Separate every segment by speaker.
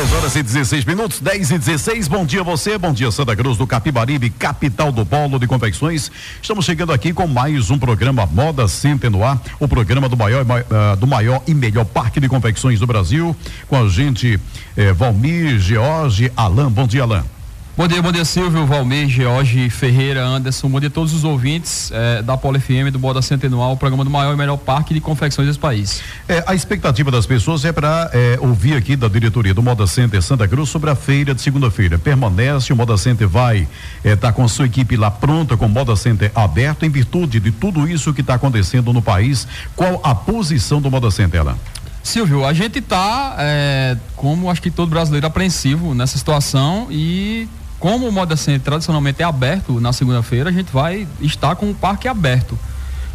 Speaker 1: 10 horas e 16 minutos, 10 e 16. Bom dia você, bom dia Santa Cruz do Capibaribe, capital do polo de confecções. Estamos chegando aqui com mais um programa Moda Center no ar, o programa do maior, uh, do maior e melhor parque de confecções do Brasil. Com a gente, eh, Valmir, George, Alain. Bom dia, Alain.
Speaker 2: Bom dia, bom dia Silvio, Valmir, George, Ferreira, Anderson, bom dia a todos os ouvintes eh, da Polo FM, do Boda Centenual, o programa do maior e melhor parque de confecções desse país.
Speaker 1: É, a expectativa das pessoas é para é, ouvir aqui da diretoria do Moda Center Santa Cruz sobre a feira de segunda-feira. Permanece, o Moda Center vai estar é, tá com a sua equipe lá pronta, com o Moda Center aberto, em virtude de tudo isso que está acontecendo no país. Qual a posição do Moda Center, Ela?
Speaker 2: Silvio, a gente está, é, como acho que todo brasileiro, apreensivo nessa situação e como o Moda Center tradicionalmente é aberto na segunda-feira, a gente vai estar com o parque aberto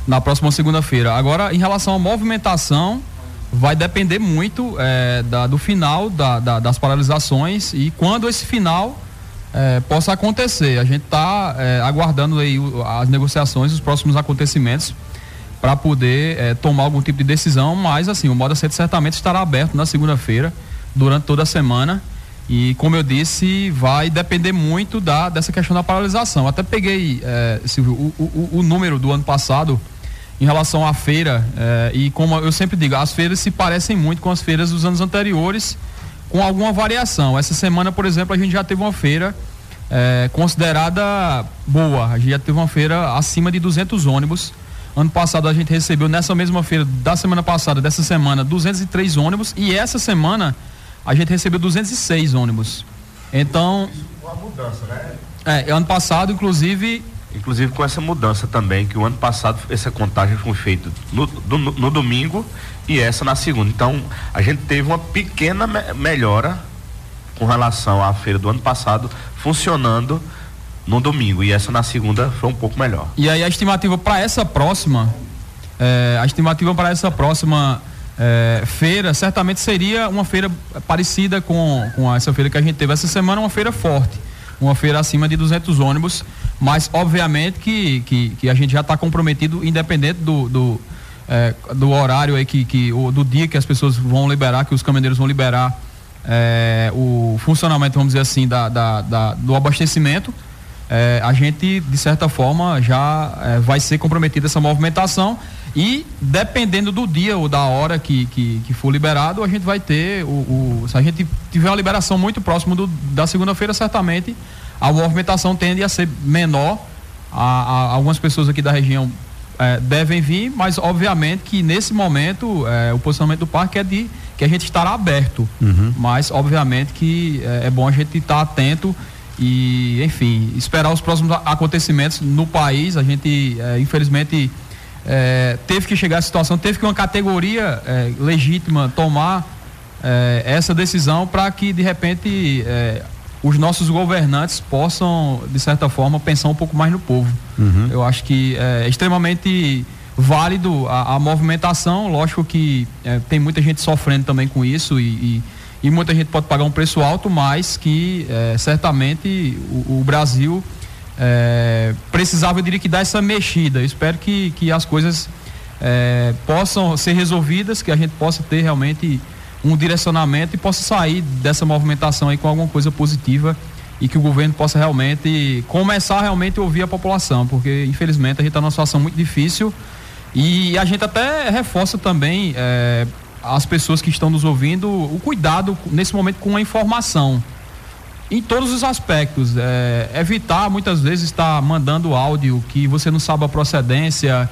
Speaker 2: na próxima segunda-feira. Agora, em relação à movimentação, vai depender muito é, da, do final da, da, das paralisações e quando esse final é, possa acontecer. A gente está é, aguardando aí as negociações, os próximos acontecimentos para poder tomar algum tipo de decisão, mas assim, o Moda Center certamente estará aberto na segunda-feira, durante toda a semana. E como eu disse, vai depender muito da, dessa questão da paralisação. Até peguei, é, Silvio, o, o, o, número do ano passado em relação à feira. É, e como eu sempre digo, as feiras se parecem muito com as feiras dos anos anteriores, com alguma variação. Essa semana, por exemplo, a gente já teve uma feira é, considerada boa. A gente já teve uma feira acima de 200 ônibus. Ano passado a gente recebeu nessa mesma feira da semana passada, dessa semana, 203 ônibus. E essa semana a gente recebeu 206 ônibus. Então. Com a mudança, né? É, ano passado, inclusive.
Speaker 3: Inclusive com essa mudança também, que o ano passado essa contagem foi feita no, no, no domingo e essa na segunda. Então, a gente teve uma pequena me melhora com relação à feira do ano passado funcionando no domingo e essa na segunda foi um pouco melhor.
Speaker 2: E aí a estimativa para essa próxima, é, a estimativa para essa próxima é, feira, certamente seria uma feira parecida com, com essa feira que a gente teve essa semana, uma feira forte, uma feira acima de 200 ônibus, mas obviamente que, que, que a gente já está comprometido, independente do, do, é, do horário aí que, que, do dia que as pessoas vão liberar, que os caminhoneiros vão liberar é, o funcionamento, vamos dizer assim, da, da, da do abastecimento. É, a gente, de certa forma, já é, vai ser comprometida essa movimentação e dependendo do dia ou da hora que, que, que for liberado, a gente vai ter o, o, Se a gente tiver uma liberação muito próximo do, da segunda-feira, certamente a movimentação tende a ser menor. A, a, algumas pessoas aqui da região é, devem vir, mas obviamente que nesse momento é, o posicionamento do parque é de que a gente estará aberto. Uhum. Mas obviamente que é, é bom a gente estar atento e, enfim, esperar os próximos acontecimentos no país. A gente, é, infelizmente é, teve que chegar à situação, teve que uma categoria é, legítima tomar é, essa decisão para que de repente é, os nossos governantes possam, de certa forma, pensar um pouco mais no povo. Uhum. Eu acho que é extremamente válido a, a movimentação, lógico que é, tem muita gente sofrendo também com isso e, e, e, muita gente pode pagar um preço alto, mas que é, certamente o, o Brasil é, precisava, eu diria que dar essa mexida. Eu espero que, que as coisas é, possam ser resolvidas, que a gente possa ter realmente um direcionamento e possa sair dessa movimentação aí com alguma coisa positiva e que o governo possa realmente começar realmente a ouvir a população, porque infelizmente a gente está numa situação muito difícil e a gente até reforça também é, as pessoas que estão nos ouvindo o cuidado nesse momento com a informação em todos os aspectos. É, evitar muitas vezes estar mandando áudio que você não sabe a procedência.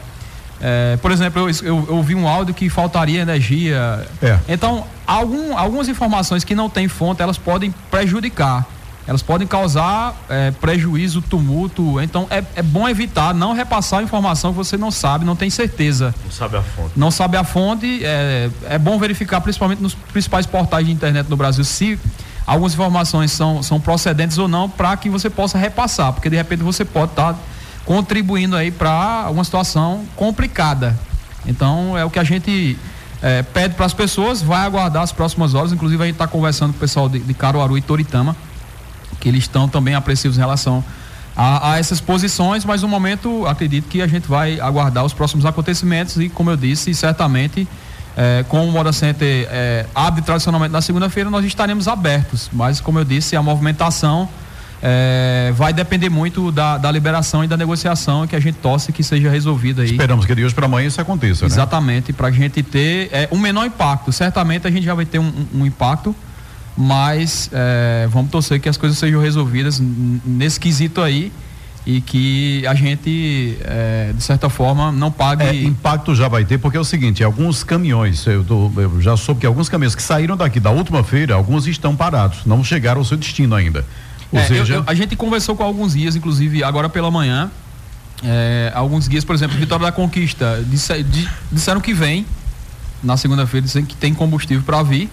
Speaker 2: É, por exemplo, eu, eu, eu, ouvi um áudio que faltaria energia. É. Então, algum, algumas informações que não têm fonte, elas podem prejudicar. Elas podem causar é, prejuízo, tumulto. Então, é, é bom evitar, não repassar informação que você não sabe, não tem certeza.
Speaker 3: Não sabe a fonte.
Speaker 2: Não sabe a fonte. É, é bom verificar, principalmente nos principais portais de internet no Brasil, se algumas informações são, são procedentes ou não para que você possa repassar, porque de repente você pode estar tá contribuindo aí para uma situação complicada. Então é o que a gente é, pede para as pessoas, vai aguardar as próximas horas. Inclusive a gente está conversando com o pessoal de, de Caruaru e Toritama, que eles estão também apreensivos em relação a, a, essas posições, mas no momento acredito que a gente vai aguardar os próximos acontecimentos e, como eu disse, certamente é, como o Moda Center é, abre tradicionalmente na segunda-feira, nós estaremos abertos. Mas, como eu disse, a movimentação é, vai depender muito da, da, liberação e da negociação que a gente torce que seja resolvida aí.
Speaker 1: Esperamos que de hoje para amanhã isso aconteça.
Speaker 2: Né? Exatamente, né? para a gente ter é, um menor impacto. Certamente a gente já vai ter um, um impacto, mas é, vamos torcer que as coisas sejam resolvidas nesse quesito aí e que a gente, é, de certa forma, não pague. É,
Speaker 1: impacto já vai ter, porque é o seguinte: alguns caminhões, eu, tô, eu, já soube que alguns caminhões que saíram daqui da última feira, alguns estão parados, não chegaram ao seu destino ainda.
Speaker 2: Ou é, seja. Eu, eu, a gente conversou com alguns guias, inclusive agora pela manhã. É, alguns guias, por exemplo, Vitória da Conquista, disse, disseram que vem na segunda-feira, disseram que tem combustível para vir.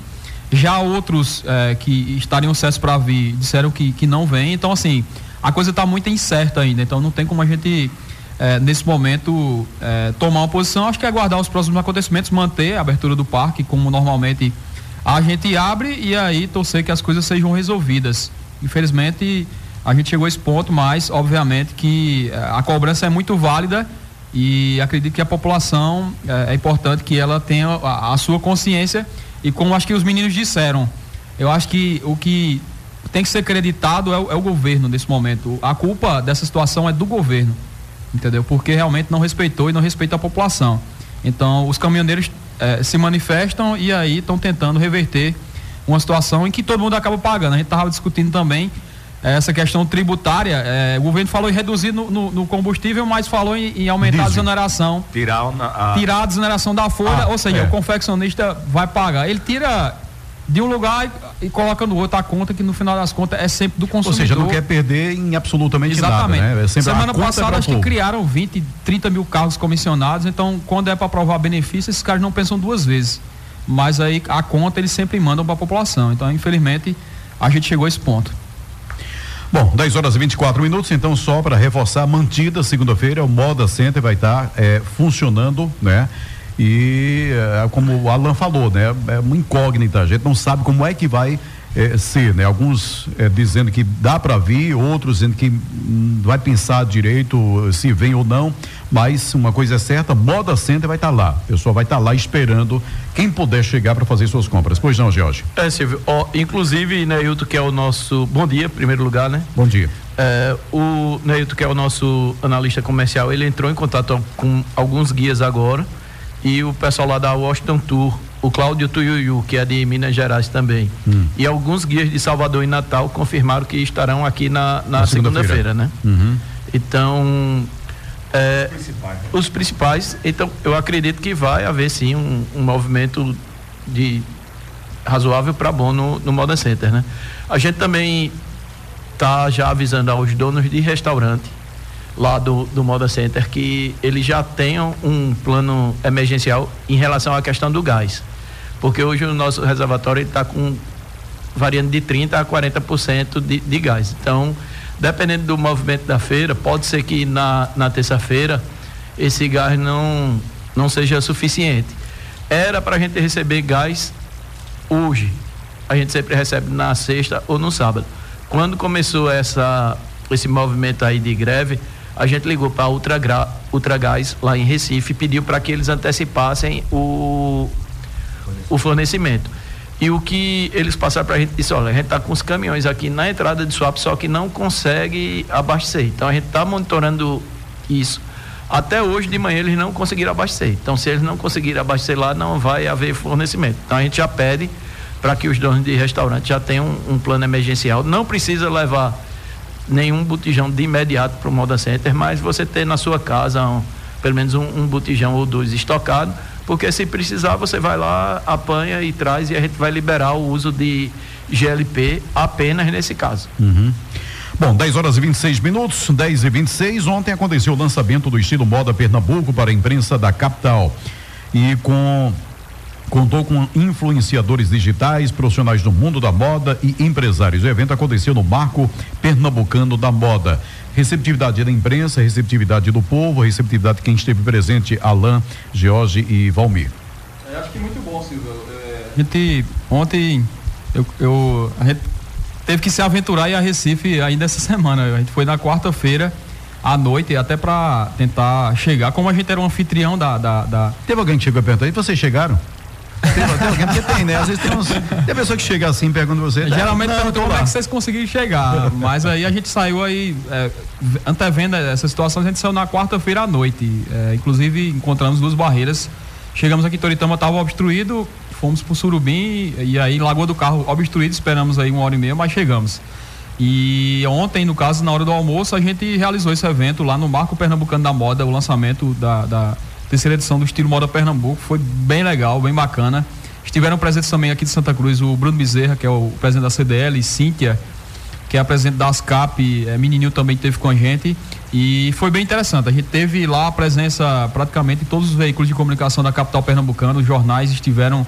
Speaker 2: Já outros é, que estariam acesso para vir disseram que, que não vem. Então, assim a coisa está muito incerta ainda, então não tem como a gente, é, nesse momento, é, tomar uma posição. Acho que é aguardar os próximos acontecimentos, manter a abertura do parque, como normalmente a gente abre, e aí torcer que as coisas sejam resolvidas. Infelizmente, a gente chegou a esse ponto, mas, obviamente, que é, a cobrança é muito válida e acredito que a população é, é importante que ela tenha a, a sua consciência e como acho que os meninos disseram, eu acho que o que tem que ser creditado é o, é o, governo nesse momento. A culpa dessa situação é do governo, entendeu? Porque realmente não respeitou e não respeita a população. Então, os caminhoneiros eh, se manifestam e aí estão tentando reverter uma situação em que todo mundo acaba pagando. A gente estava discutindo também eh, essa questão tributária. Eh, o governo falou em reduzir no, no, no combustível, mas falou em, em aumentar Diesel. a desoneração.
Speaker 3: Tirar, a...
Speaker 2: tirar a desoneração da folha, ah, ou seja, é. o confeccionista vai pagar. Ele tira de um lugar e, coloca no outro a conta que no final das contas é sempre do consumidor.
Speaker 1: Ou seja, não quer perder em absolutamente Exatamente. nada, né? É
Speaker 2: Semana passada é acho que criaram 20, 30 mil carros comissionados, então quando é para provar benefício, esses caras não pensam duas vezes. Mas aí a conta eles sempre mandam para a população. Então, infelizmente, a gente chegou a esse ponto.
Speaker 1: Bom, 10 horas e 24 minutos, então só para reforçar, mantida segunda-feira, o Moda Center vai estar tá, é, funcionando, né? E é, como o Alan falou, né? É uma incógnita, a gente não sabe como é que vai é, ser, né? Alguns é, dizendo que dá para vir, outros dizendo que hum, vai pensar direito se vem ou não, mas uma coisa é certa, Moda Center vai estar tá lá, o pessoal vai estar tá lá esperando quem puder chegar para fazer suas compras. Pois não, Jorge?
Speaker 4: É, Silvio, ó, inclusive, Neilton, que é o nosso, bom dia, primeiro lugar, né?
Speaker 1: Bom dia.
Speaker 4: É, o Neilton, que é o nosso analista comercial, ele entrou em contato com alguns guias agora, e o pessoal lá da Washington Tour, o Cláudio Tuiuiu, que é de Minas Gerais também. Hum. E alguns guias de Salvador e Natal confirmaram que estarão aqui na, na, na segunda-feira, segunda né? Uhum. Então, é, os, principais, né? os principais. Então, eu acredito que vai haver sim um, um movimento de razoável para bom no, no Moda Center, né? A gente também está já avisando aos donos de restaurante lá do, do Moda Center que eles já tenham um plano emergencial em relação à questão do gás. Porque hoje o nosso reservatório está com variando de 30% a 40% de, de gás. Então, dependendo do movimento da feira, pode ser que na, na terça-feira esse gás não, não seja suficiente. Era para a gente receber gás hoje. A gente sempre recebe na sexta ou no sábado. Quando começou essa, esse movimento aí de greve, a gente ligou para a Ultra, Ultragás lá em Recife pediu para que eles antecipassem o, o fornecimento. E o que eles passaram para a gente disse, olha, a gente está com os caminhões aqui na entrada de Swap, só que não consegue abastecer. Então a gente está monitorando isso. Até hoje de manhã eles não conseguiram abastecer. Então, se eles não conseguirem abastecer lá, não vai haver fornecimento. Então a gente já pede para que os donos de restaurante já tenham um, um plano emergencial. Não precisa levar nenhum botijão de imediato para o Moda Center, mas você ter na sua casa um, pelo menos um, um botijão ou dois estocado, porque se precisar você vai lá, apanha e traz e a gente vai liberar o uso de GLP apenas nesse caso.
Speaker 1: Uhum. Bom, 10 horas e 26 minutos, 10 e 26. Ontem aconteceu o lançamento do estilo Moda Pernambuco para a imprensa da capital. E com contou com influenciadores digitais, profissionais do mundo da moda e empresários. O evento aconteceu no Marco Pernambucano da Moda. Receptividade da imprensa, receptividade do povo, receptividade de quem esteve presente, Alain, George e Valmir.
Speaker 2: Eu acho que muito bom, Silvio. É, a gente, ontem, eu, eu, a gente teve que se aventurar em a Recife ainda essa semana. A gente foi na quarta-feira à noite, até para tentar chegar. Como a gente era um anfitrião da. da, da...
Speaker 1: Teve alguém que chegou perto aí? Vocês chegaram? Tem, tem alguém, porque tem, né? Às vezes tem uns. Tem pessoa que chega assim, pergunta você.
Speaker 2: Geralmente perguntou como é que vocês conseguiram chegar. Mas aí a gente saiu aí, é, antevendo essa situação, a gente saiu na quarta-feira à noite. É, inclusive, encontramos duas barreiras. Chegamos aqui, Toritama estava obstruído, fomos pro Surubim e aí Lagoa do Carro obstruído, esperamos aí uma hora e meia, mas chegamos. E ontem, no caso, na hora do almoço, a gente realizou esse evento lá no Marco Pernambucano da Moda, o lançamento da, da terceira edição do Estilo Moda Pernambuco. Foi bem legal, bem bacana. Estiveram presentes também aqui de Santa Cruz o Bruno Bezerra, que é o presidente da CDL, e Cíntia, que é a presidente da ASCAP, é, menininho também esteve com a gente. E foi bem interessante. A gente teve lá a presença praticamente de todos os veículos de comunicação da capital pernambucana, os jornais estiveram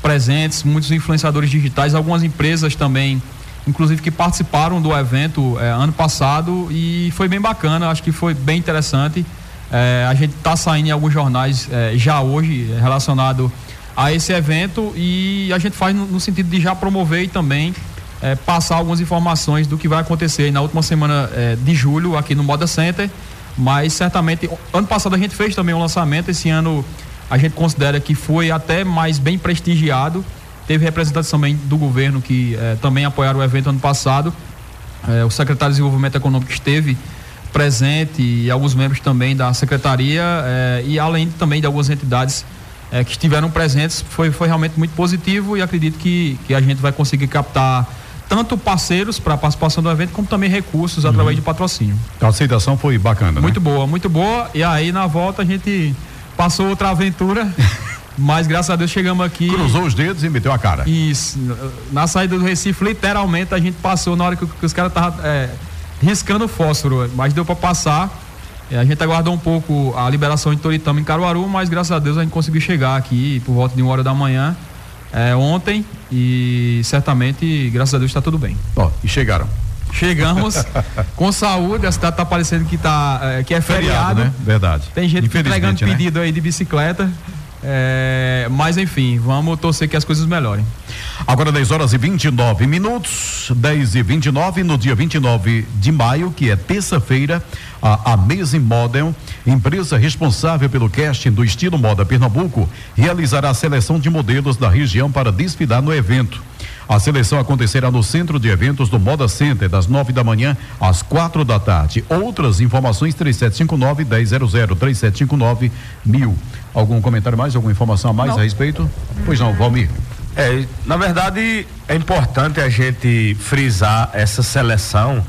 Speaker 2: presentes, muitos influenciadores digitais, algumas empresas também, inclusive que participaram do evento é, ano passado e foi bem bacana, acho que foi bem interessante. É, a gente está saindo em alguns jornais é, já hoje relacionado a esse evento e a gente faz no, no sentido de já promover e também é, passar algumas informações do que vai acontecer na última semana é, de julho aqui no Moda Center. Mas certamente, ano passado a gente fez também um lançamento, esse ano a gente considera que foi até mais bem prestigiado. Teve representantes também do governo que é, também apoiaram o evento ano passado. É, o secretário de Desenvolvimento Econômico esteve presente e alguns membros também da secretaria eh, e além também de algumas entidades eh, que estiveram presentes foi, foi realmente muito positivo e acredito que, que a gente vai conseguir captar tanto parceiros para a participação do evento como também recursos uhum. através de patrocínio.
Speaker 1: A aceitação foi bacana,
Speaker 2: Muito né? boa, muito boa e aí na volta a gente passou outra aventura mas graças a Deus chegamos aqui.
Speaker 1: Cruzou os dedos e meteu a cara.
Speaker 2: Isso. Na saída do Recife, literalmente, a gente passou na hora que, que os caras estavam é, riscando fósforo, mas deu para passar. É, a gente aguardou um pouco a liberação de Toritama em Caruaru, mas graças a Deus a gente conseguiu chegar aqui por volta de uma hora da manhã é, ontem e certamente, graças a Deus, está tudo bem.
Speaker 1: Ó, e chegaram.
Speaker 2: Chegamos com saúde, a cidade está parecendo que, tá, é, que é feriado. feriado né?
Speaker 1: Verdade.
Speaker 2: Tem gente entregando né? pedido aí de bicicleta. É, mas enfim, vamos torcer que as coisas melhorem.
Speaker 1: Agora 10 horas e 29 minutos, 10 e 29 no dia 29 de maio, que é terça-feira, a Amazing Model, empresa responsável pelo casting do estilo moda Pernambuco, realizará a seleção de modelos da região para desfilar no evento. A seleção acontecerá no centro de eventos do Moda Center, das nove da manhã às quatro da tarde. Outras informações, 3759 1000 3759 mil. Algum comentário mais? Alguma informação a mais não. a respeito? Pois não, Valmir.
Speaker 3: É, na verdade, é importante a gente frisar essa seleção,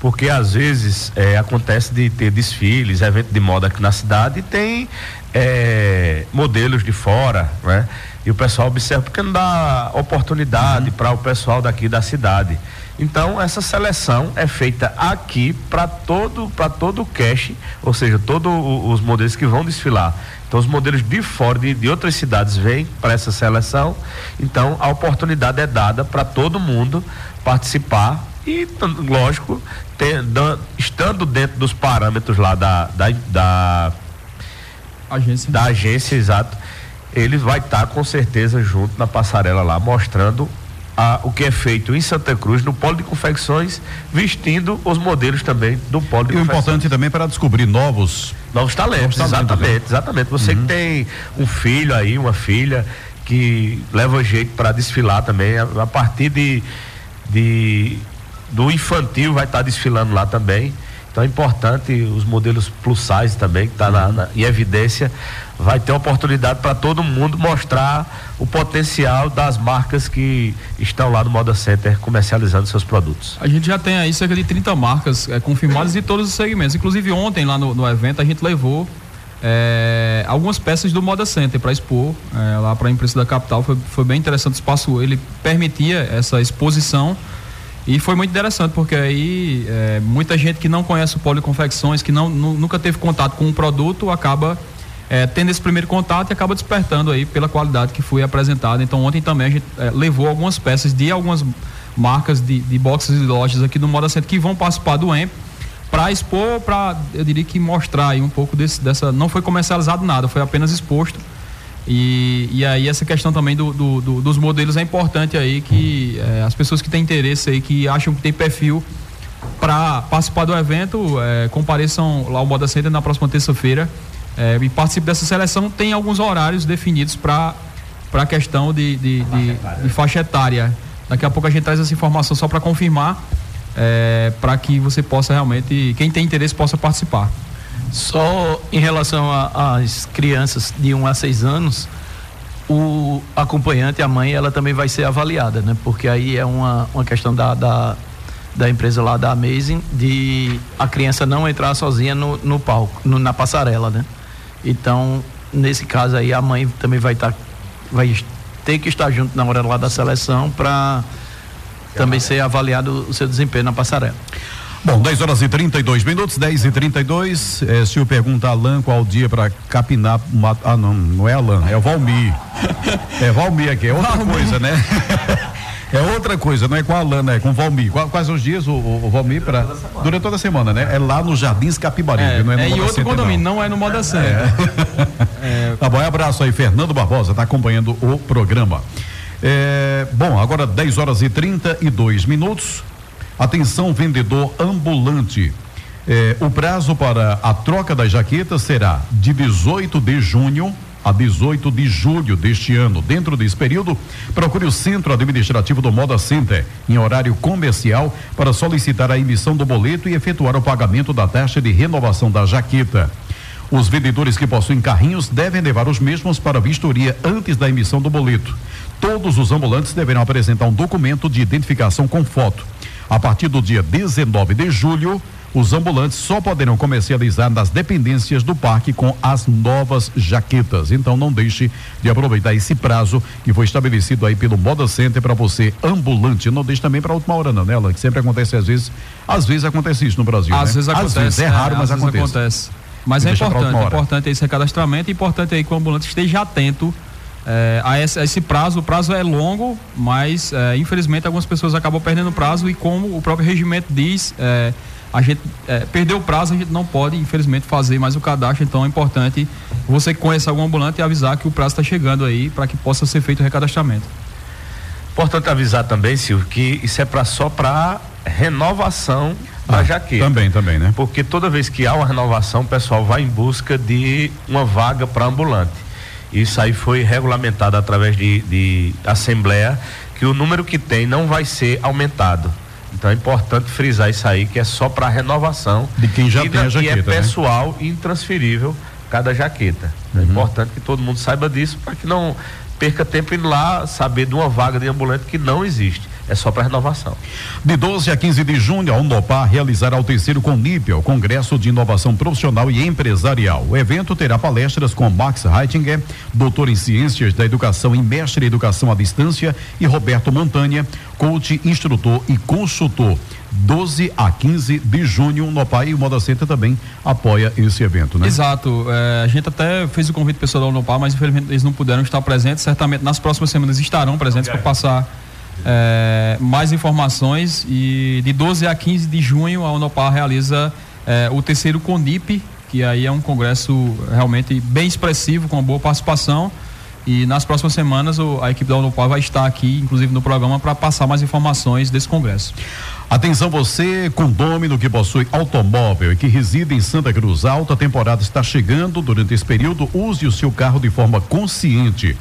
Speaker 3: porque às vezes é, acontece de ter desfiles, evento de moda aqui na cidade e tem é, modelos de fora, né? E o pessoal observa porque não dá oportunidade uhum. para o pessoal daqui da cidade. Então essa seleção é feita aqui para todo para todo o cash, ou seja, todos os modelos que vão desfilar. Então os modelos de fora de, de outras cidades vêm para essa seleção. Então a oportunidade é dada para todo mundo participar e lógico ter, dan, estando dentro dos parâmetros lá da, da, da agência da agência exato ele vai estar tá, com certeza junto na passarela lá mostrando a, o que é feito em Santa Cruz, no polo de confecções, vestindo os modelos também do polo de
Speaker 1: e confecções. E o importante também para descobrir novos
Speaker 3: novos talentos, novos talentos exatamente, né? exatamente. Você uhum. que tem um filho aí, uma filha que leva jeito para desfilar também, a, a, partir de, de do infantil vai estar tá desfilando lá também. Então é importante os modelos plus size também, que está uhum. em evidência, vai ter oportunidade para todo mundo mostrar o potencial das marcas que estão lá no Moda Center comercializando seus produtos.
Speaker 2: A gente já tem aí cerca de 30 marcas é, confirmadas de todos os segmentos. Inclusive ontem lá no, no evento a gente levou é, algumas peças do Moda Center para expor é, lá para a imprensa da capital. Foi, foi bem interessante o espaço, ele permitia essa exposição. E foi muito interessante, porque aí é, muita gente que não conhece o Polo Confecções, que não, nunca teve contato com o produto, acaba é, tendo esse primeiro contato e acaba despertando aí pela qualidade que foi apresentada. Então ontem também a gente é, levou algumas peças de algumas marcas de, de boxes e lojas aqui do Moda Center que vão participar do EMP para expor, para eu diria que mostrar aí um pouco desse, dessa. Não foi comercializado nada, foi apenas exposto. E, e aí essa questão também do, do, do dos modelos é importante aí que é, as pessoas que têm interesse aí, que acham que tem perfil para participar do evento, é, compareçam lá ao Moda Center na próxima terça-feira é, e participe dessa seleção. Tem alguns horários definidos para a questão de, de, de, de faixa etária. Daqui a pouco a gente traz essa informação só para confirmar para que você possa realmente, quem tem interesse, possa participar.
Speaker 4: Só em relação às crianças de 1 a 6 anos, o acompanhante, a mãe, ela também vai ser avaliada, né? Porque aí é uma, uma questão da, da, da empresa lá da Amazing de a criança não entrar sozinha no, no palco, no, na passarela, né? Então, nesse caso aí, a mãe também vai estar, tá, vai ter que estar junto na hora lá da seleção para também ser avaliado o seu desempenho na passarela.
Speaker 1: Bom, 10 horas e 32 minutos, 10 e 32 eh, Se eu pergunta Alain qual dia para capinar. Ah, não, não é Alain, é o Valmir. é Valmir aqui, é outra Valmir. coisa, né? É outra coisa, não é com a Alana, é com o Valmir. Quais os dias o, o, Valmir para durante toda a semana, né? É lá no Jardins Capibari,
Speaker 2: é,
Speaker 1: não
Speaker 2: é no é em outro condomínio, não. não. é no Moda Center.
Speaker 1: É. é. Tá bom, abraço aí, Fernando Barbosa, tá acompanhando o programa. É, bom, agora 10 horas e 32 minutos. Atenção, vendedor ambulante. É, o prazo para a troca das jaquetas será de 18 de junho a 18 de julho deste ano. Dentro desse período, procure o Centro Administrativo do Moda Center, em horário comercial, para solicitar a emissão do boleto e efetuar o pagamento da taxa de renovação da jaqueta. Os vendedores que possuem carrinhos devem levar os mesmos para vistoria antes da emissão do boleto. Todos os ambulantes deverão apresentar um documento de identificação com foto. A partir do dia 19 de julho, os ambulantes só poderão comercializar nas dependências do parque com as novas jaquetas. Então não deixe de aproveitar esse prazo que foi estabelecido aí pelo Moda Center para você ambulante. Não deixe também para a última hora não, né, Alan? Que sempre acontece às vezes. Às vezes acontece isso no Brasil,
Speaker 2: Às
Speaker 1: né?
Speaker 2: vezes acontece. Às vezes
Speaker 1: é raro, é, mas acontece.
Speaker 2: acontece. Mas é importante, é importante esse recadastramento, é importante aí que o ambulante esteja atento é, a, esse, a, esse, prazo. O prazo é longo, mas é, infelizmente algumas pessoas acabam perdendo o prazo e como o próprio regimento diz, é, a gente é, perdeu o prazo, a gente não pode, infelizmente, fazer mais o cadastro. Então é importante você que conhece algum ambulante avisar que o prazo está chegando aí para que possa ser feito o recadastramento.
Speaker 3: Importante avisar também, Silvio, que isso é pra, só para renovação da ah, jaqueta.
Speaker 1: Também, também, né?
Speaker 3: Porque toda vez que há uma renovação, o pessoal vai em busca de uma vaga para ambulante. Isso aí foi regulamentado através de, de assembleia que o número que tem não vai ser aumentado. Então é importante frisar isso aí, que é só para renovação.
Speaker 1: De quem já e, tem a jaqueta.
Speaker 3: E é né? pessoal né? intransferível cada jaqueta. É uhum. É importante que todo mundo saiba disso para que não perca tempo indo lá saber de uma vaga de ambulante que não existe é só para renovação.
Speaker 1: De 12 a 15 de junho, a Unopar realizará o terceiro CONIP, o Congresso de Inovação Profissional e Empresarial. O evento terá palestras com Max Heitinger, doutor em Ciências da Educação e mestre em Educação à Distância, e Roberto Montanha, coach, instrutor e consultor. 12 a 15 de junho, Unopar e o Moda Center também apoia esse evento, né?
Speaker 2: Exato. É, a gente até fez o convite pessoal da Unopar, mas infelizmente eles não puderam estar presentes. Certamente nas próximas semanas estarão presentes para passar é, mais informações e de 12 a 15 de junho a Unopar realiza é, o terceiro CONIP, que aí é um congresso realmente bem expressivo, com boa participação. E nas próximas semanas o, a equipe da Unopar vai estar aqui, inclusive no programa, para passar mais informações desse congresso.
Speaker 1: Atenção você, condômino que possui automóvel e que reside em Santa Cruz. A alta temporada está chegando. Durante esse período, use o seu carro de forma consciente.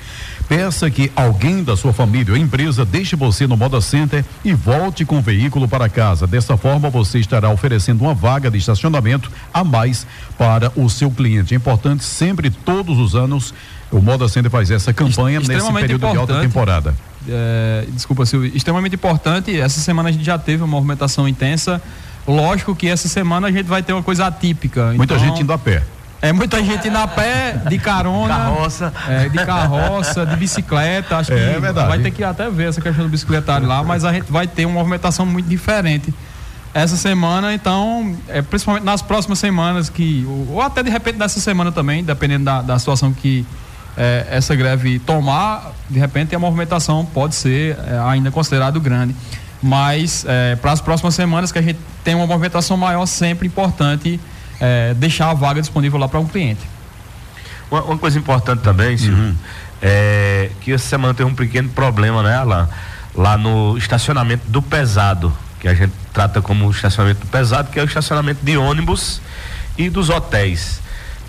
Speaker 1: Peça que alguém da sua família ou empresa deixe você no Moda Center e volte com o veículo para casa. Dessa forma, você estará oferecendo uma vaga de estacionamento a mais para o seu cliente. É importante sempre, todos os anos, o Moda Center faz essa campanha nesse período de alta temporada.
Speaker 2: É, desculpa, Silvio, extremamente importante. Essa semana a gente já teve uma movimentação intensa. Lógico que essa semana a gente vai ter uma coisa atípica.
Speaker 1: Muita então, gente indo a pé.
Speaker 2: É muita gente na pé, de carona.
Speaker 3: Carroça.
Speaker 2: É, de carroça, de bicicleta. Acho é, que vai ter que até ver essa questão do bicicletário lá, mas a gente vai ter uma movimentação muito diferente essa semana, então, é, principalmente nas próximas semanas, que ou, ou até de repente nessa semana também, dependendo da, da situação que é, essa greve tomar, de repente a movimentação pode ser é, ainda considerado grande. Mas é, para as próximas semanas que a gente tem uma movimentação maior, sempre importante é, deixar a vaga disponível lá para um cliente.
Speaker 3: Uma, uma, coisa importante também, Silvio, uhum. é que essa semana tem um pequeno problema, né, Alain? Lá no estacionamento do pesado que a gente trata como estacionamento pesado, que é o estacionamento de ônibus e dos hotéis.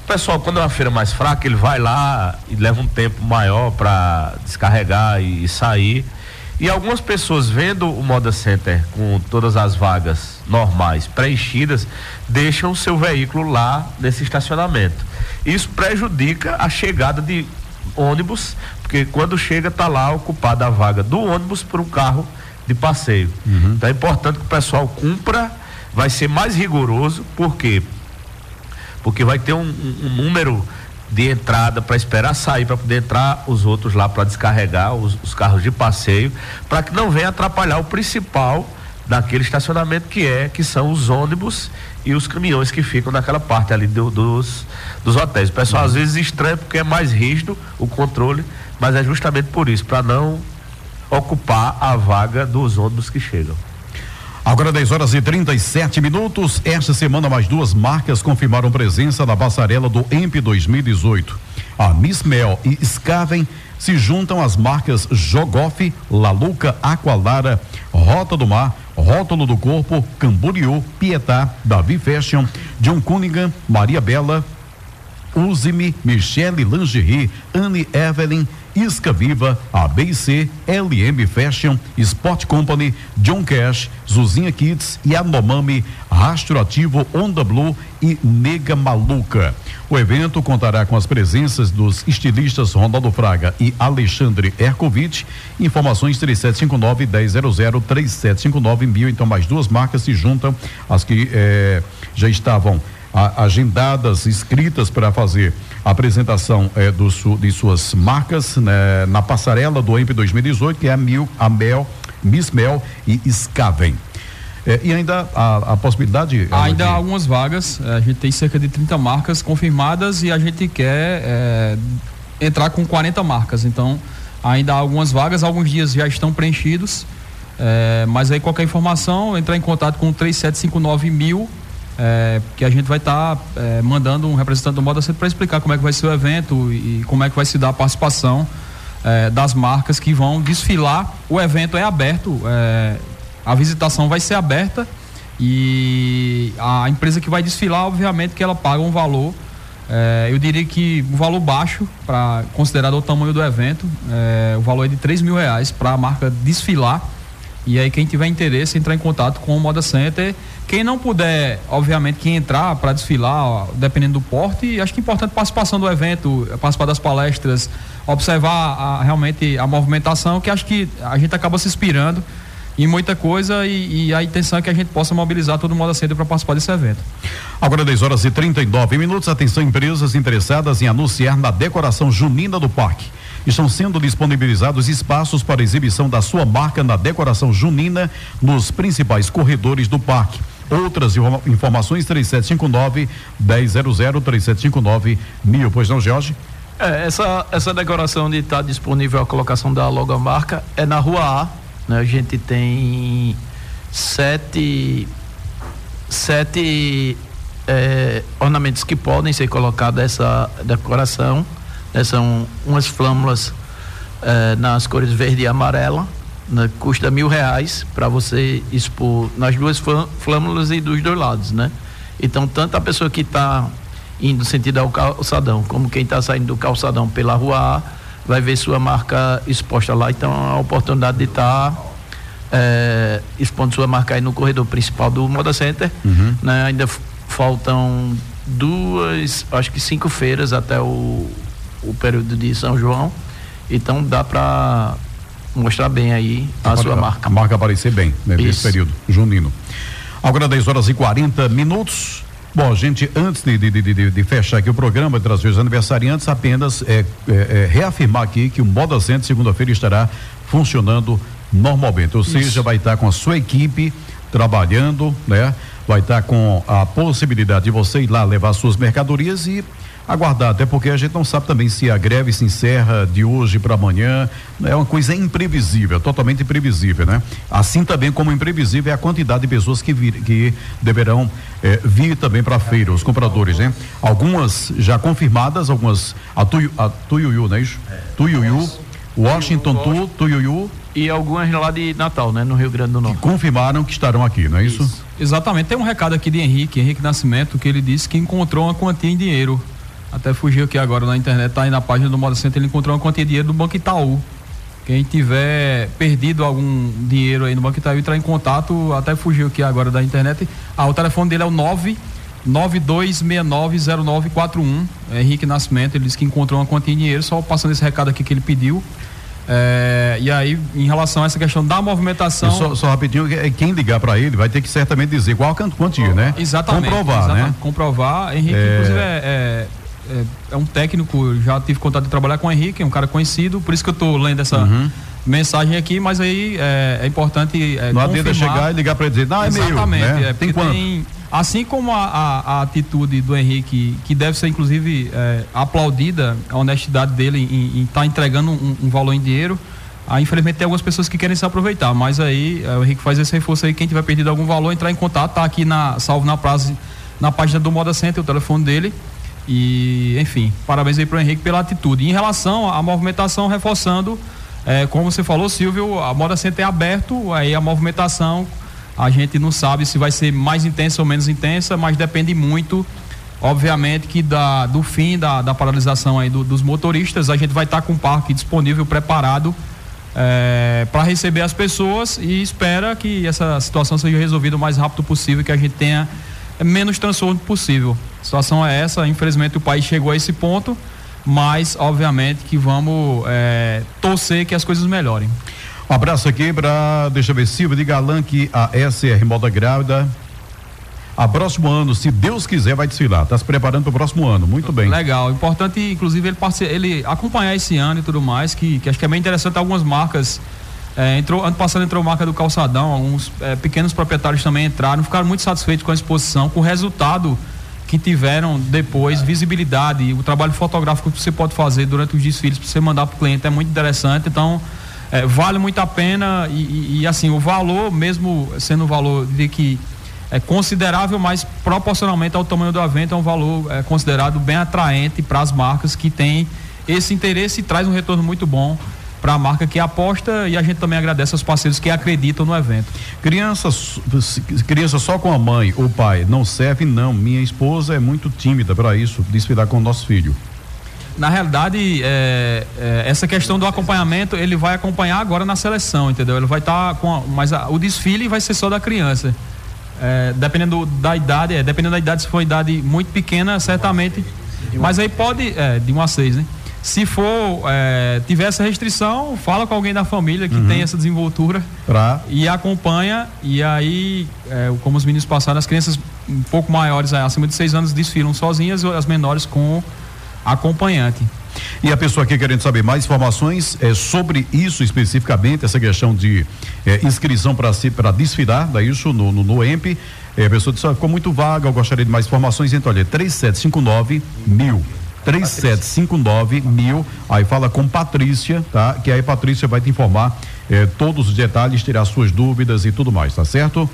Speaker 3: O pessoal, quando é uma feira mais fraca, ele vai lá e leva um tempo maior para descarregar e, e, sair. E algumas pessoas vendo o Moda Center com todas as vagas normais preenchidas, deixam o seu veículo lá nesse estacionamento. Isso prejudica a chegada de ônibus, porque quando chega está lá ocupada a vaga do ônibus por um carro de passeio. Uhum. Então é importante que o pessoal cumpra, vai ser mais rigoroso, por quê? Porque vai ter um, um, um número de entrada para esperar sair para poder entrar os outros lá para descarregar os, os, carros de passeio, para que não venha atrapalhar o principal daquele estacionamento que é que são os ônibus e os caminhões que ficam naquela parte ali do, dos, dos hotéis. O pessoal às vezes estranha porque é mais rígido o controle, mas é justamente por isso, para não ocupar a vaga dos ônibus que chegam.
Speaker 1: Agora 10 horas e 37 minutos. Esta semana mais duas marcas confirmaram presença na passarela do EMP 2018. A Miss Mel e Scaven se juntam às marcas Jogoff, Laluca, Aqualara, Rota do Mar, Rótulo do Corpo, Camboriú, Pietá, Davi Fashion, John Cunningham, Maria Bela, Use-me, Michele Lingerie, Anne Evelyn, Isca Viva, ABC, LM Fashion, Sport Company, John Cash, Zuzinha Kids, Yanomami, Rastro Ativo, Onda Blue e Nega Maluca. O evento contará com as presenças dos estilistas Ronaldo Fraga e Alexandre Erkovic. Informações 3759 1000 3759 mil. Então, mais duas marcas se juntam, as que eh, já estavam agendadas, escritas para fazer a apresentação eh, do, de suas marcas né, na passarela do EMP 2018, que é a Mil, a Mel, Miss Mel e Scaven. Eh, e ainda a, a possibilidade.
Speaker 2: Ainda há algumas vagas, eh, a gente tem cerca de 30 marcas confirmadas e a gente quer entrar com 40 marcas. Então, ainda há algumas vagas, alguns dias já estão preenchidos. mas aí qualquer informação, entrar em contato com 3759 mil é, que a gente vai estar tá, é, mandando um representante do Moda Centro para explicar como é que vai ser o evento e como é que vai se dar a participação é, das marcas que vão desfilar. O evento é aberto, é, a visitação vai ser aberta e a empresa que vai desfilar, obviamente, que ela paga um valor. É, eu diria que um valor baixo para considerado o tamanho do evento, é, o valor é de 3 mil reais para a marca desfilar. E aí quem tiver interesse entrar em contato com o Moda Center quem não puder, obviamente, quem entrar para desfilar, dependendo do porte, acho que é importante participação do evento, participar das palestras, observar a, realmente a movimentação, que acho que a gente acaba se inspirando em muita coisa e, e, a intenção é que a gente possa mobilizar todo mundo cedo para participar desse evento.
Speaker 1: Agora 10 horas e 39 minutos. Atenção, empresas interessadas em anunciar na decoração junina do parque. Estão sendo disponibilizados espaços para exibição da sua marca na decoração junina nos principais corredores do parque. Outras informações 3759 1000 3759 mil. Pois não, Jorge?
Speaker 4: É, essa, essa decoração de estar tá disponível a colocação da logomarca é na rua A. Né? A gente tem sete, sete é, ornamentos que podem ser colocados essa decoração. Né? São umas flâmulas é, nas cores verde e amarela né, custa mil reais para você expor nas duas flâmulas e dos dois lados, né? Então, tanto a pessoa que está indo sentido ao calçadão, como quem está saindo do calçadão pela rua A, vai ver sua marca exposta lá. Então, a oportunidade de estar tá, é, expondo sua marca aí no corredor principal do Moda Center. Uhum. Né? Ainda faltam duas, acho que cinco feiras até o, o período de São João. Então, dá para mostrar bem aí a, a sua marca.
Speaker 1: A marca aparecer bem né, nesse período junino. Agora 10 horas e 40 minutos. Bom, gente, antes de, de, de, de, fechar aqui o programa, trazer os aniversariantes, apenas é, é, é, reafirmar aqui que o Moda Center segunda-feira estará funcionando normalmente, ou Isso. seja, vai estar com a sua equipe trabalhando, né? Vai estar com a possibilidade de você ir lá levar suas mercadorias e aguardar, até porque a gente não sabe também se a greve se encerra de hoje para amanhã. É uma coisa imprevisível, totalmente imprevisível, né? Assim também como imprevisível é a quantidade de pessoas que, vir, que deverão eh, vir também para a feira, os compradores, né? Algumas já confirmadas, algumas a, Tuiu, a Tuiuiu, não é isso? É, Tuiuiu, Washington Tu, Tuiuiu
Speaker 4: e algumas lá de Natal, né, no Rio Grande do Norte.
Speaker 1: Que confirmaram que estarão aqui, não é isso? isso?
Speaker 2: Exatamente. Tem um recado aqui de Henrique, Henrique Nascimento, que ele disse que encontrou uma quantia em dinheiro até fugiu aqui agora na internet, tá aí na página do Moda Center, ele encontrou uma quantia de dinheiro do Banco Itaú. Quem tiver perdido algum dinheiro aí no Banco Itaú, entrar em contato, até fugiu aqui agora da internet. Ah, o telefone dele é o 9 92690941. É Henrique Nascimento, ele disse que encontrou uma quantia de dinheiro, só passando esse recado aqui que ele pediu. É, e aí, em relação a essa questão da movimentação.
Speaker 1: Só, só, rapidinho, é, quem ligar para ele vai ter que certamente dizer qual quantia, né?
Speaker 2: Exatamente.
Speaker 1: Comprovar,
Speaker 2: exatamente,
Speaker 1: né?
Speaker 2: Comprovar. Henrique, é... inclusive, é, é é, um técnico, já tive contato de trabalhar com o Henrique, é um cara conhecido, por isso que eu estou lendo essa uhum. mensagem aqui, mas aí é, é importante. É,
Speaker 1: não adianta chegar e ligar para ele dizer, não, é
Speaker 2: Exatamente,
Speaker 1: meu.
Speaker 2: Né? É, tem quanto? Tem, assim como a, a, a, atitude do Henrique, que deve ser inclusive é, aplaudida, a honestidade dele em estar tá entregando um, um, valor em dinheiro. Aí, infelizmente, tem algumas pessoas que querem se aproveitar, mas aí é, o Henrique faz esse reforço aí. Quem tiver perdido algum valor, entrar em contato, tá aqui na salvo na praça, na página do Moda Center, o telefone dele. E, enfim, parabéns aí para o Henrique pela atitude. em relação à movimentação, reforçando, é, como você falou, Silvio, a Moda Center é aberto, aí a movimentação a gente não sabe se vai ser mais intensa ou menos intensa, mas depende muito, obviamente, que da, do fim da, da paralisação aí do, dos motoristas, a gente vai estar tá com o parque disponível, preparado é, para receber as pessoas e espera que essa situação seja resolvida o mais rápido possível, que a gente tenha menos transtorno possível. A situação é essa, infelizmente o país chegou a esse ponto, mas obviamente que vamos é, torcer que as coisas melhorem.
Speaker 1: Um abraço aqui para, deixa eu ver, Silvio de Galã, que a SR Moda Grávida a próximo ano, se Deus quiser, vai desfilar. Está se preparando para o próximo ano. Muito bem.
Speaker 2: Legal. Importante, inclusive, ele, ele acompanhar esse ano e tudo mais, que, que acho que é bem interessante algumas marcas é, entrou, ano passado entrou marca do Calçadão, alguns é, pequenos proprietários também entraram, ficaram muito satisfeitos com a exposição, com o resultado que tiveram depois, visibilidade, o trabalho fotográfico que você pode fazer durante os desfiles para você mandar para o cliente é muito interessante. Então, é, vale muito a pena e, e, e, assim, o valor, mesmo sendo um valor de que é considerável, mas proporcionalmente ao tamanho do evento, é um valor é, considerado bem atraente para as marcas que têm esse interesse e traz um retorno muito bom para a marca que aposta e a gente também agradece aos parceiros que acreditam no evento.
Speaker 1: Crianças, criança só com a mãe ou pai não serve não. Minha esposa é muito tímida para isso, desfilar com o nosso filho.
Speaker 2: Na realidade, é, é, essa questão do acompanhamento, ele vai acompanhar agora na seleção, entendeu? Ele vai estar tá com, a, mas a, o desfile vai ser só da criança. É, dependendo da idade, é, dependendo da idade, se for idade muito pequena, certamente. Mas aí pode, é, de 1 a 6, né? Se for, é, tiver essa restrição, fala com alguém da família que uhum. tem essa desenvoltura
Speaker 1: pra...
Speaker 2: e acompanha. E aí, é, como os meninos passaram, as crianças um pouco maiores, é, acima de seis anos, desfilam sozinhas, as menores com acompanhante.
Speaker 1: E a pessoa aqui querendo saber mais informações é, sobre isso especificamente, essa questão de é, inscrição para para desfilar, da isso no, no, no EMP. É, a pessoa disse, ah, ficou muito vaga, eu gostaria de mais informações, então olha, 3759 mil. 3759 mil. Aí fala com Patrícia, tá? Que aí Patrícia vai te informar eh, todos os detalhes, tirar suas dúvidas e tudo mais, tá certo?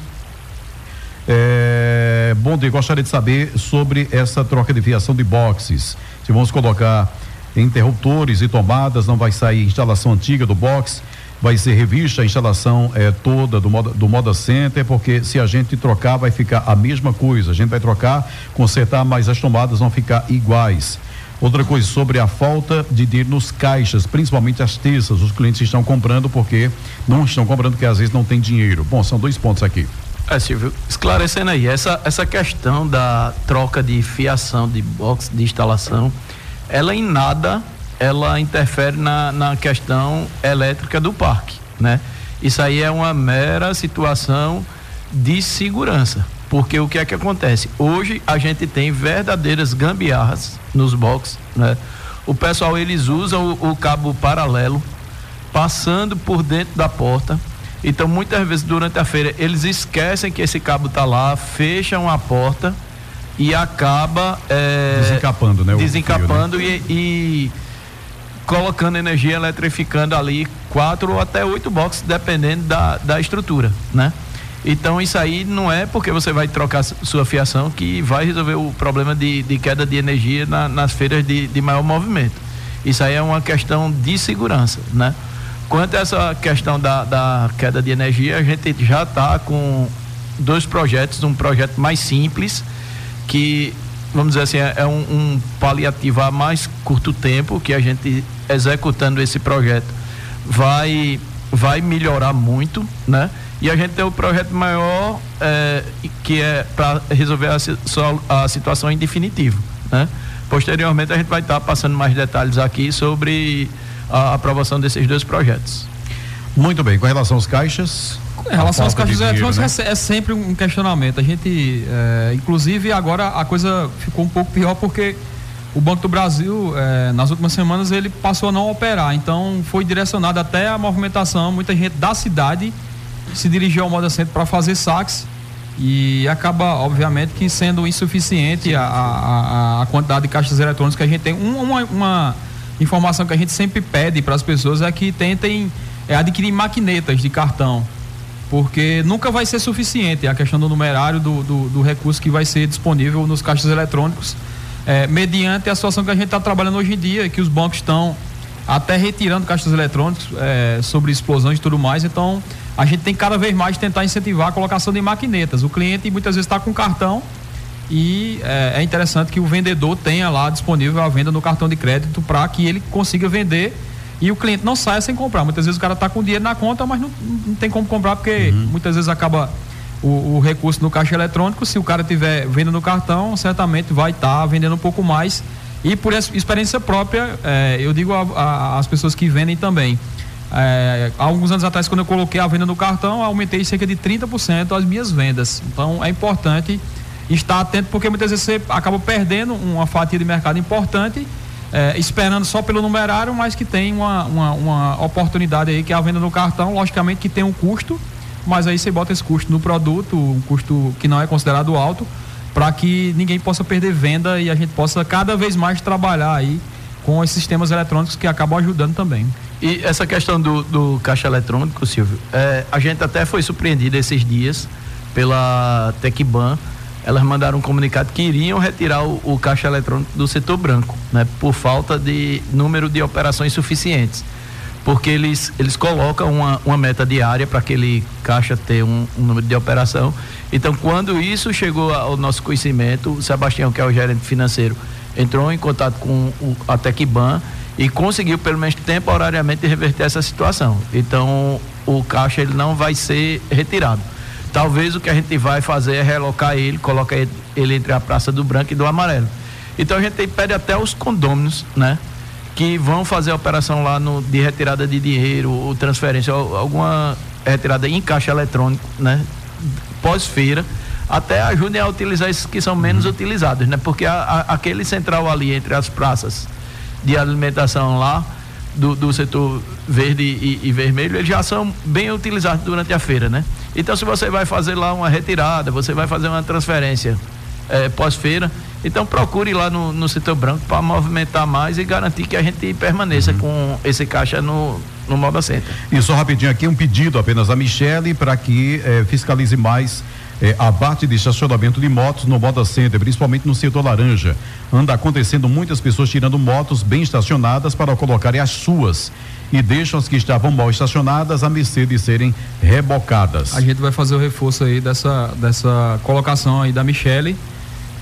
Speaker 1: É, bom dia, gostaria de saber sobre essa troca de fiação de boxes. Se vamos colocar interruptores e tomadas, não vai sair instalação antiga do box, vai ser revista a instalação é, toda do Moda, do Moda Center, porque se a gente trocar vai ficar a mesma coisa. A gente vai trocar, consertar, mas as tomadas vão ficar iguais. Outra coisa sobre a falta de dinheiro nos caixas, principalmente as terças, os clientes estão comprando porque não estão comprando porque às vezes não tem dinheiro. Bom, são dois pontos aqui.
Speaker 4: É, Silvio, esclarecendo aí, essa, essa questão da troca de fiação de box de instalação, ela em nada ela interfere na, na questão elétrica do parque, né? Isso aí é uma mera situação de segurança. Porque o que é que acontece? Hoje a gente tem verdadeiras gambiarras nos boxes, né? O pessoal eles usam o, o cabo paralelo passando por dentro da porta Então, muitas vezes durante a feira, eles esquecem que esse cabo está lá, fecham a porta e acaba é,
Speaker 1: desencapando, né?
Speaker 4: Desencapando fio, né? e, e, colocando energia eletrificando ali quatro ou até oito boxes, dependendo da, da estrutura, né? Então isso aí não é porque você vai trocar sua fiação que vai resolver o problema de, de queda de energia na, nas feiras de, de maior movimento. Isso aí é uma questão de segurança, né? Quanto a essa questão da, da queda de energia, a gente já está com dois projetos, um projeto mais simples, que, vamos dizer assim, é, é um, um paliativo a mais curto tempo, que a gente executando esse projeto vai, vai melhorar muito, né? E a gente tem o um projeto maior, é, que é para resolver a, a situação em definitivo, né? Posteriormente a gente vai estar tá passando mais detalhes aqui sobre a aprovação desses dois projetos.
Speaker 1: Muito bem, com relação aos caixas.
Speaker 2: Com relação aos caixas eletrônicos né? é, é, sempre um questionamento. A gente, é, inclusive agora a coisa ficou um pouco pior porque o Banco do Brasil, é, nas últimas semanas, ele passou a não operar. Então foi direcionado até a movimentação, muita gente da cidade se dirigiu ao Moda Centro para fazer saques e acaba, obviamente, que sendo insuficiente a, a, a, quantidade de caixas eletrônicas que a gente tem. Uma, uma informação que a gente sempre pede para as pessoas é que tentem é, adquirir maquinetas de cartão, porque nunca vai ser suficiente a questão do numerário do, do, do recurso que vai ser disponível nos caixas eletrônicos, é, mediante a situação que a gente está trabalhando hoje em dia, que os bancos estão até retirando caixas eletrônicos é, sobre explosões e tudo mais, então a gente tem cada vez mais tentar incentivar a colocação de maquinetas. O cliente muitas vezes está com cartão e é, é, interessante que o vendedor tenha lá disponível a venda no cartão de crédito para que ele consiga vender e o cliente não saia sem comprar. Muitas vezes o cara está com dinheiro na conta, mas não, não tem como comprar porque uhum. muitas vezes acaba o, o, recurso no caixa eletrônico. Se o cara tiver venda no cartão, certamente vai estar tá vendendo um pouco mais. E por experiência própria, é, eu digo às pessoas que vendem também. É, há alguns anos atrás, quando eu coloquei a venda no cartão, aumentei cerca de 30% as minhas vendas. Então é importante estar atento, porque muitas vezes você acaba perdendo uma fatia de mercado importante, é, esperando só pelo numerário, mas que tem uma, uma, uma, oportunidade aí, que é a venda no cartão, logicamente que tem um custo, mas aí você bota esse custo no produto, um custo que não é considerado alto, para que ninguém possa perder venda e a gente possa cada vez mais trabalhar aí com esses sistemas eletrônicos que acabam ajudando também.
Speaker 4: E essa questão do, do caixa eletrônico, Silvio, é, a gente até foi surpreendido esses dias pela Tecban, elas mandaram um comunicado que iriam retirar o, o, caixa eletrônico do setor branco, né, por falta de número de operações suficientes. Porque eles, eles colocam uma, uma meta diária para aquele caixa ter um, um, número de operação. Então, quando isso chegou ao nosso conhecimento, o Sebastião, que é o gerente financeiro, entrou em contato com o, a Tecban e conseguiu, pelo menos temporariamente, reverter essa situação. Então, o caixa ele não vai ser retirado Talvez o que a gente vai fazer é relocar ele, colocar ele entre a Praça do Branco e do Amarelo. Então a gente pede até os condôminos, né? Que vão fazer a operação lá no, de retirada de dinheiro ou transferência, alguma retirada em caixa eletrônico, né? Pós-feira, até ajudem a utilizar esses que são menos utilizados, né? Porque a, a, aquele central ali entre as praças de alimentação lá, do, do setor verde e, e, vermelho, eles já são bem utilizados durante a feira, né? Então, se você vai fazer lá uma retirada, você vai fazer uma transferência é, pós-feira, então procure lá no, no setor branco para movimentar mais e garantir que a gente permaneça uhum. com esse caixa no, no Moda Center.
Speaker 1: E só rapidinho aqui, um pedido apenas a Michele para que é, fiscalize mais é, abate de estacionamento de motos no Moda Center, principalmente no setor laranja. Anda acontecendo muitas pessoas tirando motos bem estacionadas para colocarem as suas e deixam as que estavam mal estacionadas à mercê de serem rebocadas.
Speaker 2: A gente vai fazer o reforço aí dessa, dessa colocação aí da Michele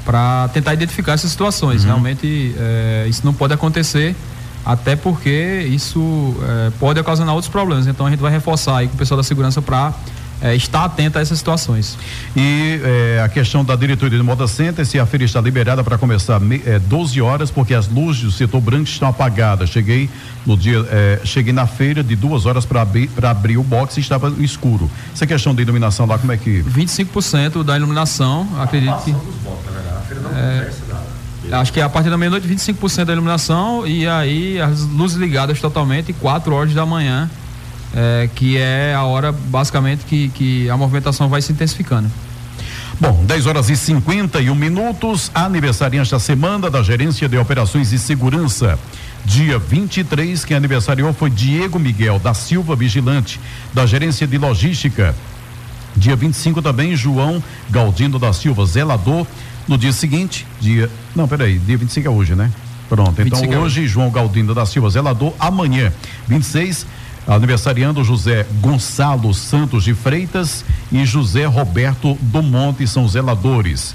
Speaker 2: para tentar identificar essas situações. Uhum. Realmente é, isso não pode acontecer, até porque isso é, pode ocasionar outros problemas. Então a gente vai reforçar aí com o pessoal da segurança para é, estar atenta a essas situações.
Speaker 1: E é, a questão da diretoria do Moda Center, se a feira está liberada para começar é, 12 horas, porque as luzes do setor branco estão apagadas. Cheguei no dia, é, cheguei na feira de duas horas para abrir, abrir o box e estava escuro. Essa questão da iluminação lá, como é que.
Speaker 2: 25% da iluminação, acredito que. É, acho que é a partir da meia-noite, 25% da iluminação e aí as luzes ligadas totalmente, 4 horas da manhã é, que é a hora basicamente que, que a movimentação vai se intensificando.
Speaker 1: Bom, 10 horas e 51 minutos, aniversariante da semana da Gerência de Operações e Segurança. Dia 23, quem aniversariou foi Diego Miguel da Silva Vigilante, da Gerência de Logística. Dia 25 também, João Galdino da Silva, zelador. No dia seguinte, dia. Não, peraí, dia 25 é hoje, né? Pronto, então é hoje, João Galdino da Silva, zelador. Amanhã, 26, aniversariando José Gonçalo Santos de Freitas e José Roberto do Monte são zeladores.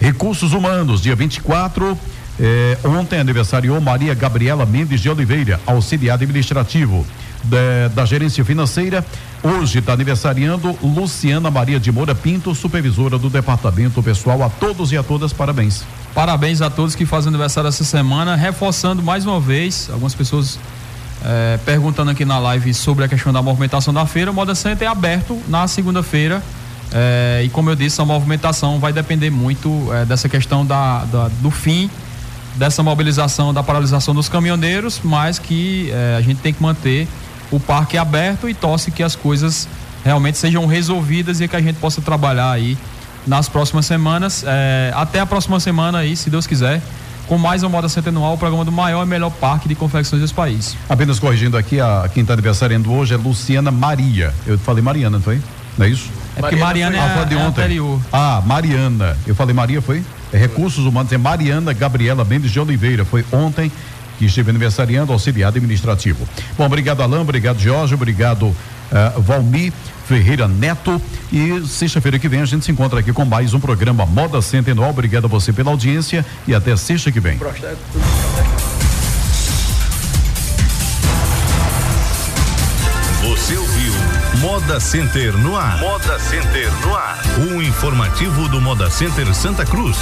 Speaker 1: Recursos Humanos, dia 24. Eh, ontem aniversariou Maria Gabriela Mendes de Oliveira, auxiliar administrativo da, da gerência financeira. Hoje está aniversariando Luciana Maria de Moura Pinto, supervisora do departamento pessoal. A todos e a todas, parabéns.
Speaker 2: Parabéns a todos que fazem aniversário essa semana, reforçando mais uma vez, algumas pessoas é, perguntando aqui na live sobre a questão da movimentação da feira. O Moda Center é aberto na segunda-feira. É, e como eu disse, a movimentação vai depender muito é, dessa questão da, da, do fim dessa mobilização, da paralisação dos caminhoneiros, mas que a gente tem que manter o parque aberto e torce que as coisas realmente sejam resolvidas e que a gente possa trabalhar aí nas próximas semanas. até a próxima semana aí, se Deus quiser com mais uma moda centenual, o programa do maior e melhor parque de confecções desse país.
Speaker 1: Apenas corrigindo aqui, a quem está aniversariando hoje é Luciana Maria. Eu falei Mariana, não foi? Não é isso?
Speaker 2: É porque Mariana, Mariana é, ah, de é anterior.
Speaker 1: Ah, Mariana. Eu falei Maria, foi? É Recursos Humanos, é Mariana Gabriela Mendes de Oliveira. Foi ontem que esteve aniversariando, auxiliar administrativo. Bom, obrigado Alain, obrigado Jorge, obrigado uh, Valmir. Ferreira Neto. E sexta-feira que vem a gente se encontra aqui com mais um programa Moda Centenual. Obrigado a você pela audiência e até sexta que vem.
Speaker 5: Você ouviu Moda Center no ar. Moda Center no ar. O informativo do Moda Center Santa Cruz.